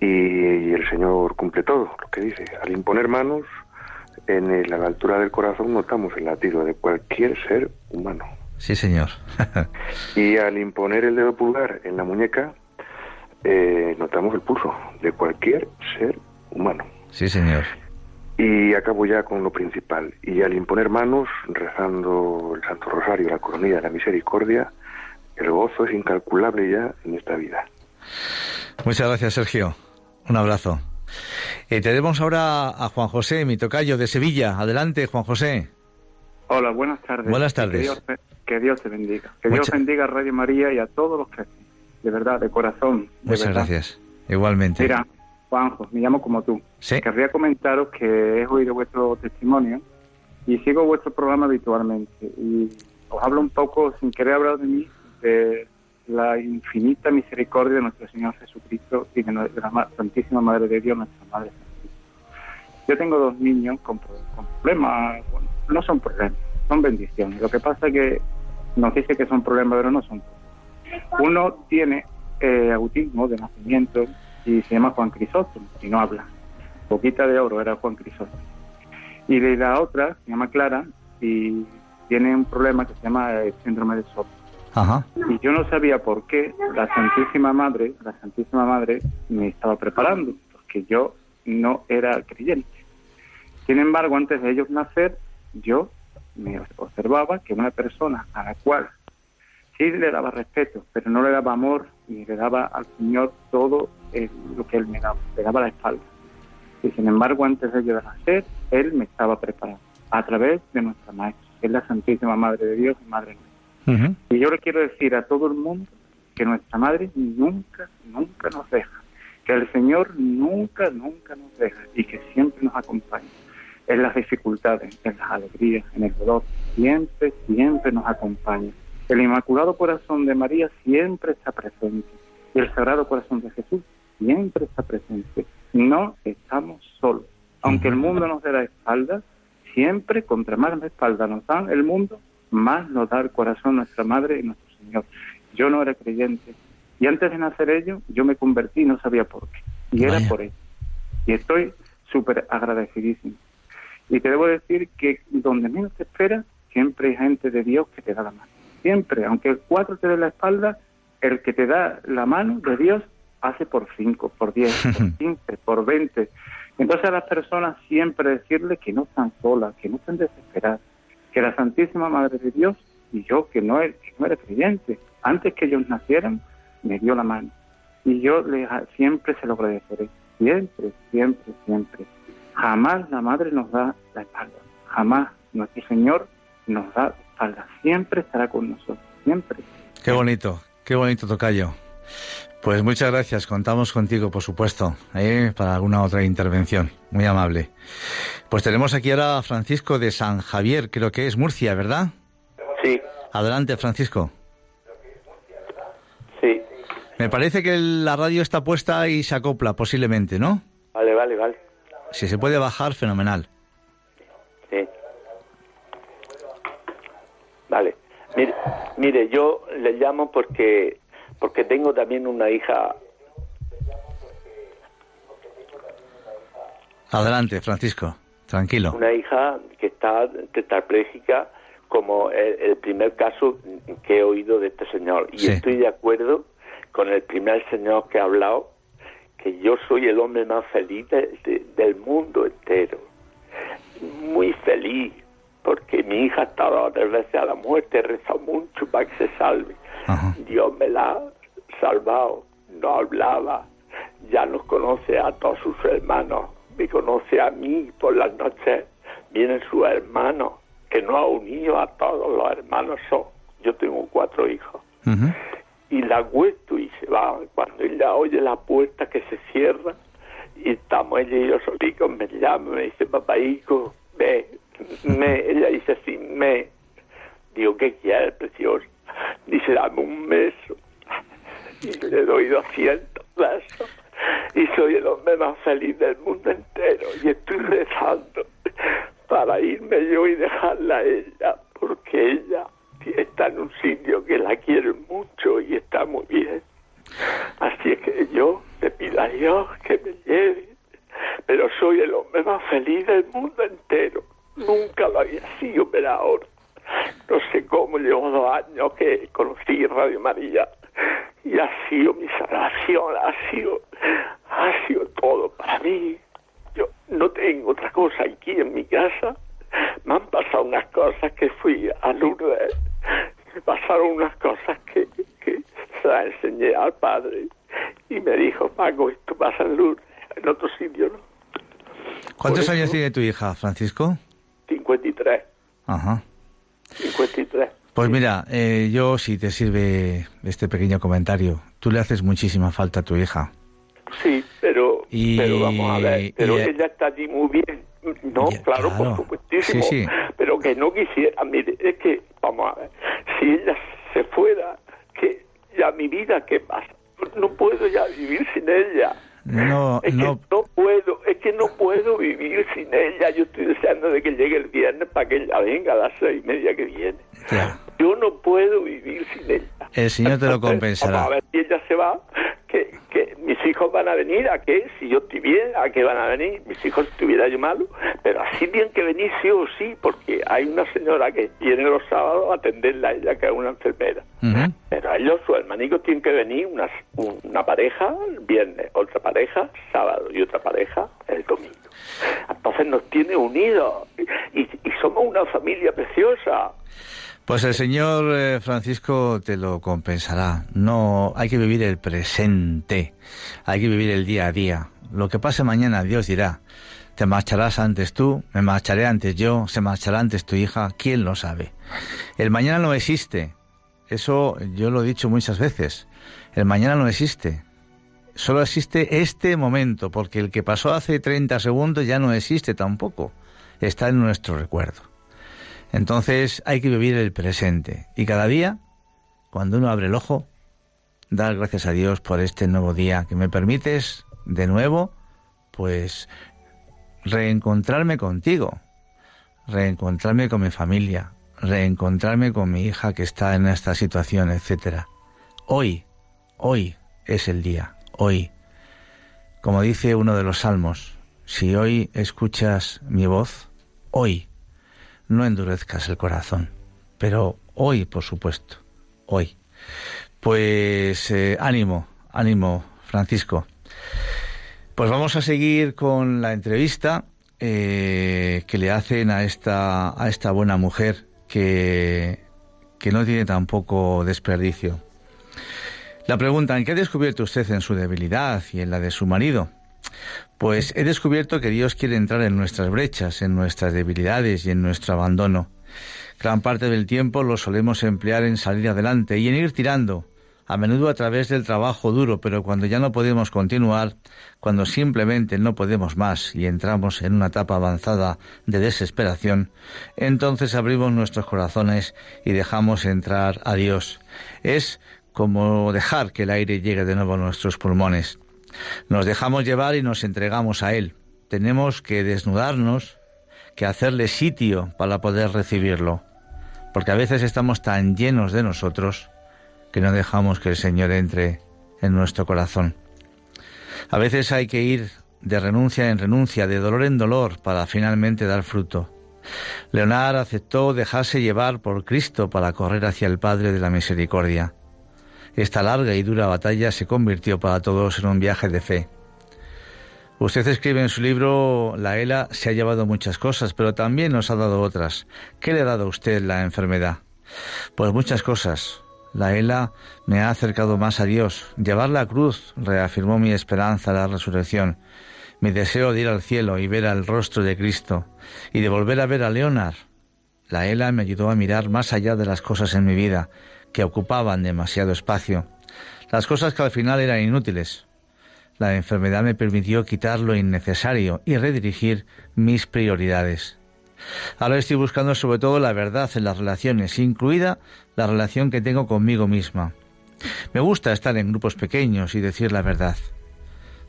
S11: y, el Señor cumple todo lo que dice. Al imponer manos, en el, a la altura del corazón notamos el latido de cualquier ser humano.
S3: Sí, Señor.
S11: y al imponer el dedo pulgar en la muñeca, eh, notamos el pulso de cualquier ser humano.
S3: Sí, Señor.
S11: Y acabo ya con lo principal. Y al imponer manos, rezando el Santo Rosario, la coronilla de la misericordia, el gozo es incalculable ya en esta vida.
S3: Muchas gracias, Sergio. Un abrazo. Eh, tenemos ahora a Juan José, mi tocayo de Sevilla. Adelante, Juan José.
S12: Hola, buenas tardes.
S3: Buenas tardes.
S12: Que Dios te, bendiga. Que Dios bendiga a Radio María y a todos los que de verdad, de corazón.
S3: Muchas gracias. Igualmente.
S12: Mira, Juanjo, me llamo como tú. Querría comentaros que he oído vuestro testimonio y sigo vuestro programa habitualmente. Y os hablo un poco, sin querer hablar de mí, de la infinita misericordia de nuestro Señor Jesucristo y de la Santísima Madre de Dios, nuestra Madre Yo tengo dos niños con, problemas, no son problemas, son bendiciones. Lo que pasa es que nos dice que son problemas, pero no son problemas. Uno tiene eh, autismo de nacimiento y se llama Juan Crisóstomo y no habla. Poquita de oro era Juan Crisóstomo. Y de la otra se llama Clara y tiene un problema que se llama el síndrome de Soto. Y yo no sabía por qué la Santísima Madre, la Santísima Madre me estaba preparando, porque yo no era creyente. Sin embargo, antes de ellos nacer, yo me observaba que una persona a la cual sí le daba respeto, pero no le daba amor y le daba al Señor todo lo que Él me daba, le daba la espalda. Y sin embargo, antes de ellos nacer, Él me estaba preparando a través de nuestra Maestra, que es la Santísima Madre de Dios y Madre nuestra. Y yo le quiero decir a todo el mundo que nuestra Madre nunca, nunca nos deja, que el Señor nunca, nunca nos deja y que siempre nos acompaña en las dificultades, en las alegrías, en el dolor, siempre, siempre nos acompaña. El Inmaculado Corazón de María siempre está presente y el Sagrado Corazón de Jesús siempre está presente. No estamos solos. Aunque el mundo nos dé la espalda, siempre contra más la espalda nos dan el mundo, más nos da el corazón nuestra Madre y nuestro Señor. Yo no era creyente y antes de nacer ello yo me convertí y no sabía por qué. Y era por eso. Y estoy súper agradecidísimo. Y te debo decir que donde menos te esperas, siempre hay gente de Dios que te da la mano. Siempre, aunque el cuatro te dé la espalda, el que te da la mano de Dios hace por cinco, por diez, por quince, por veinte. Entonces a las personas siempre decirles que no están solas, que no están desesperadas, que la Santísima Madre de Dios y yo que no, que no era creyente, antes que ellos nacieran, me dio la mano. Y yo le, siempre se lo agradeceré, siempre, siempre, siempre. Jamás la madre nos da la espalda, jamás nuestro Señor nos da siempre estará con nosotros, siempre.
S3: Qué bonito, qué bonito tocayo. Pues muchas gracias, contamos contigo, por supuesto, ¿eh? para alguna otra intervención. Muy amable. Pues tenemos aquí ahora a Francisco de San Javier, creo que es Murcia, ¿verdad?
S13: Sí.
S3: Adelante, Francisco.
S13: Sí.
S3: Me parece que la radio está puesta y se acopla, posiblemente, ¿no?
S13: Vale, vale, vale.
S3: Si se puede bajar, fenomenal.
S13: Vale. Mire, mire, yo le llamo porque porque tengo también una hija.
S3: Adelante, Francisco, tranquilo.
S13: Una hija que está tetrapléjica, como el, primer caso que he oído de este señor. Y estoy de acuerdo con el primer señor que ha hablado, que yo soy el hombre más feliz del mundo entero. Muy feliz, porque mi hija tres veces a la muerte, he rezado mucho para que se salve. Dios me la ha salvado, no hablaba, ya nos conoce a todos sus hermanos, me conoce a mí por las noches, vienen sus hermanos, que no ha unido a todos los hermanos son. Yo tengo cuatro hijos. Y la acuesto y se va. Cuando ella oye la puerta que se cierra, y estamos ella y yo solitos, me llama, me dice, papá hijo, ve, me, ella dice así, me. Digo, ¿qué quieres, precioso? Dice, dame un beso. Y le doy 200 besos. Y soy el hombre más feliz del mundo entero. Y estoy rezando para irme yo y dejarla a ella, porque ella está en un sitio que la quiere mucho y está muy bien. Así es que yo le pido a Dios que me lleve, pero soy el hombre más feliz del mundo entero. Nunca lo había sido, pero ahora no sé cómo, llevo dos años que conocí Radio María y ha sido mi salvación, ha sido, ha sido todo para mí. Yo no tengo otra cosa aquí en mi casa. Me han pasado unas cosas que fui a Lourdes, me pasaron unas cosas que, que se las enseñé al padre y me dijo, Paco, esto pasa en Lourdes, en otro sitio no.
S3: ¿Cuántos años tiene tu hija, Francisco?
S13: 53.
S3: Ajá.
S13: 53.
S3: Pues mira, eh, yo si te sirve este pequeño comentario, tú le haces muchísima falta a tu hija.
S13: Sí, pero, pero vamos a ver, pero ella está allí muy bien. No, claro, por supuestísimo. Sí, sí. Pero que no quisiera, mire, es que, vamos a ver, si ella se fuera, que ya mi vida, ¿qué pasa? No puedo ya vivir sin ella.
S3: No,
S13: es
S3: no.
S13: Que no puedo, es que no puedo vivir sin ella. Yo estoy deseando de que llegue el viernes para que ella venga a las seis y media que viene. Yo no puedo vivir sin ella.
S3: El Señor te lo compensará.
S13: a ver si ella se va, que, que mis hijos van a venir, ¿a qué? Si yo bien, ¿a qué van a venir? Mis hijos estuviera yo malo, pero así tienen que venir sí o sí, porque hay una señora que viene los sábados a atenderla a ella, que es una enfermera. Pero ellos, sus hermanicos, tienen que venir una, una pareja el viernes, otra pareja sábado y otra pareja el domingo. Entonces nos tiene unidos y, y somos una familia preciosa.
S3: Pues el Señor eh, Francisco te lo compensará. No, hay que vivir el presente, hay que vivir el día a día. Lo que pase mañana, Dios dirá. Te marcharás antes tú, me marcharé antes yo, se marchará antes tu hija, ¿quién lo sabe? El mañana no existe. Eso yo lo he dicho muchas veces. El mañana no existe. Solo existe este momento, porque el que pasó hace 30 segundos ya no existe tampoco. Está en nuestro recuerdo. Entonces hay que vivir el presente y cada día, cuando uno abre el ojo, dar gracias a Dios por este nuevo día que me permites de nuevo, pues reencontrarme contigo, reencontrarme con mi familia, reencontrarme con mi hija que está en esta situación, etcétera. Hoy, hoy es el día, hoy. Como dice uno de los salmos, si hoy escuchas mi voz, hoy no endurezcas el corazón. Pero hoy, por supuesto, hoy. Pues eh, ánimo, ánimo, Francisco. Pues vamos a seguir con la entrevista eh, que le hacen a esta, a esta buena mujer que, que no tiene tampoco desperdicio. La pregunta, ¿en qué ha descubierto usted en su debilidad y en la de su marido? Pues he descubierto que Dios quiere entrar en nuestras brechas, en nuestras debilidades y en nuestro abandono. Gran parte del tiempo lo solemos emplear en salir adelante y en ir tirando, a menudo a través del trabajo duro, pero cuando ya no podemos continuar, cuando simplemente no podemos más y entramos en una etapa avanzada de desesperación, entonces abrimos nuestros corazones y dejamos entrar a Dios. Es como dejar que el aire llegue de nuevo a nuestros pulmones. Nos dejamos llevar y nos entregamos a Él. Tenemos que desnudarnos, que hacerle sitio para poder recibirlo, porque a veces estamos tan llenos de nosotros que no dejamos que el Señor entre en nuestro corazón. A veces hay que ir de renuncia en renuncia, de dolor en dolor, para finalmente dar fruto. Leonard aceptó dejarse llevar por Cristo para correr hacia el Padre de la Misericordia. Esta larga y dura batalla se convirtió para todos en un viaje de fe. Usted escribe en su libro, la ELA se ha llevado muchas cosas, pero también nos ha dado otras. ¿Qué le ha dado a usted la enfermedad? Pues muchas cosas. La ELA me ha acercado más a Dios. Llevar la cruz reafirmó mi esperanza de la resurrección, mi deseo de ir al cielo y ver al rostro de Cristo, y de volver a ver a Leonard. La ELA me ayudó a mirar más allá de las cosas en mi vida, que ocupaban demasiado espacio, las cosas que al final eran inútiles. La enfermedad me permitió quitar lo innecesario y redirigir mis prioridades. Ahora estoy buscando sobre todo la verdad en las relaciones, incluida la relación que tengo conmigo misma. Me gusta estar en grupos pequeños y decir la verdad.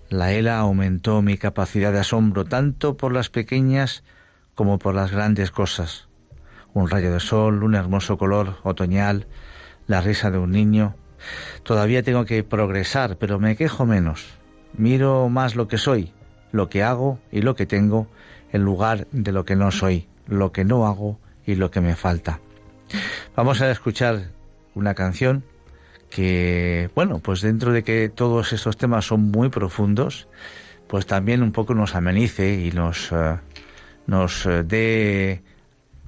S3: La ELA aumentó mi capacidad de asombro tanto por las pequeñas como por las grandes cosas. Un rayo de sol, un hermoso color otoñal, la risa de un niño. Todavía tengo que progresar, pero me quejo menos. Miro más lo que soy, lo que hago y lo que tengo en lugar de lo que no soy, lo que no hago y lo que me falta. Vamos a escuchar una canción que, bueno, pues dentro de que todos estos temas son muy profundos, pues también un poco nos amenice y nos, eh, nos eh, dé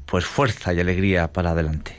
S3: pues fuerza y alegría para adelante.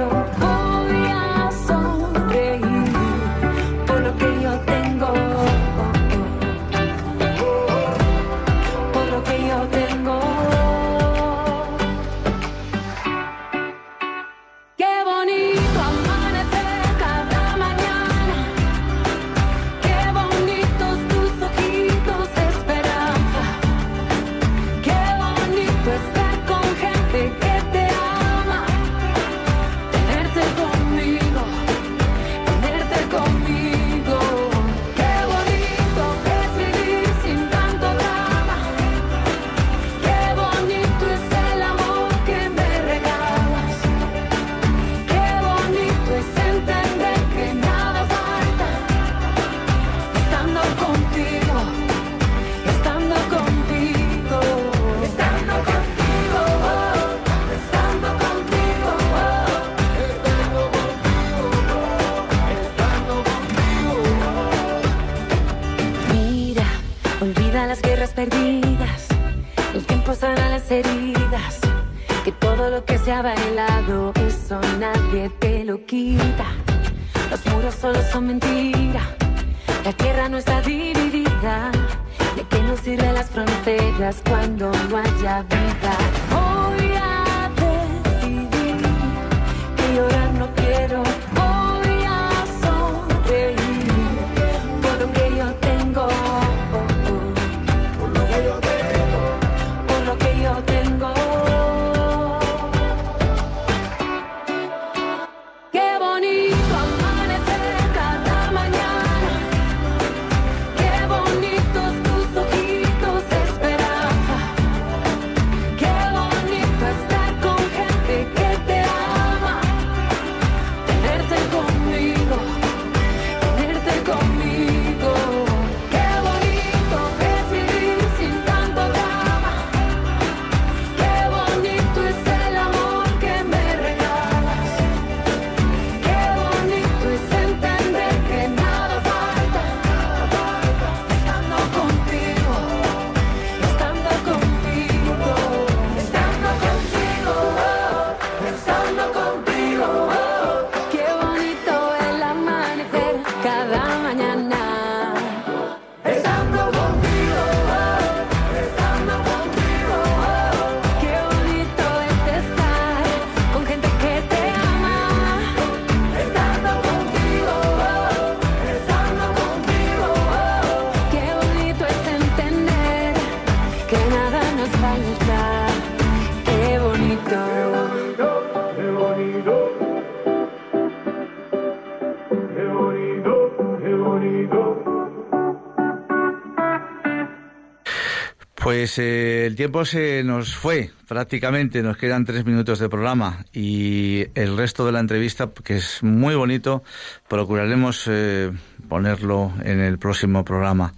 S3: Pues eh, el tiempo se nos fue prácticamente, nos quedan tres minutos de programa y el resto de la entrevista, que es muy bonito, procuraremos eh, ponerlo en el próximo programa.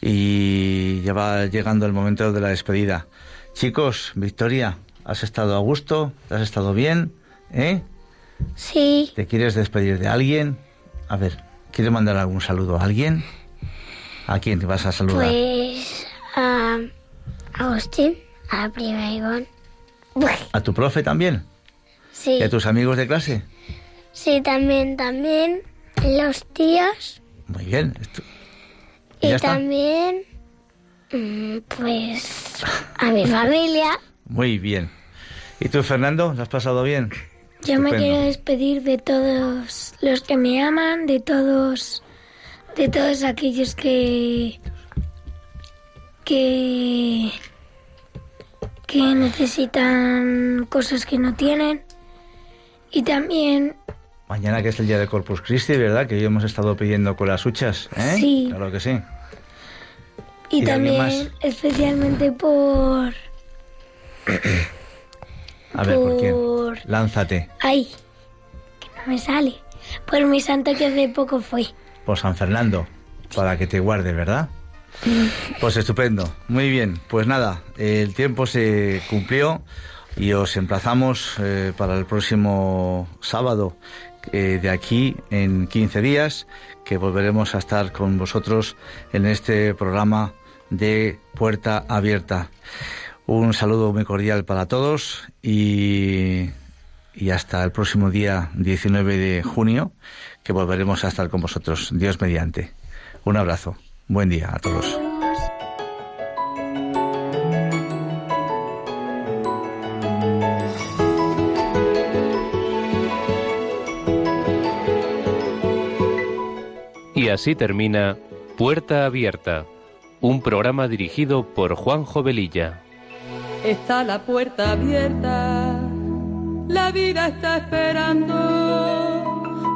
S3: Y ya va llegando el momento de la despedida. Chicos, Victoria, ¿has estado a gusto? ¿Has estado bien? ¿Eh?
S4: Sí.
S3: ¿Te quieres despedir de alguien? A ver, ¿quieres mandar algún saludo a alguien? ¿A quién te vas a saludar?
S4: Pues a Agustín, a la prima Ivonne.
S3: ¿A tu profe también?
S4: Sí.
S3: ¿Y a tus amigos de clase?
S4: Sí, también, también. Los tíos.
S3: Muy bien. Esto-
S4: Y también, mm, pues, a mi familia.
S3: Muy bien. ¿Y tú, Fernando? ¿Lo has pasado bien?
S14: Yo me quiero despedir de todos los que me aman, de todos, de todos aquellos que, que, que necesitan cosas que no tienen. Y también,
S3: Mañana que es el día de Corpus Christi, ¿verdad? Que hoy hemos estado pidiendo con las huchas, ¿eh?
S14: Sí.
S3: Claro que sí.
S14: y
S3: ¿Y de alguien
S14: también especialmente por,
S3: A ver, ¿por quién?
S14: Por-
S3: Lánzate.
S14: ay, que no me sale, por mi santo que hace poco fue.
S3: Por San Fernando. Para que te guarde, ¿verdad? Pues estupendo. Muy bien. Pues nada, el tiempo se cumplió y os emplazamos eh, para el próximo sábado eh, de aquí en 15 días, que volveremos a estar con vosotros en este programa de Puerta Abierta. Un saludo muy cordial para todos y, y hasta el próximo día 19 de junio, que volveremos a estar con vosotros. Dios mediante. Un abrazo. Buen día a todos.
S1: Y así termina Puerta Abierta, un programa dirigido por Juanjo Velilla.
S2: Está la puerta abierta, la vida está esperando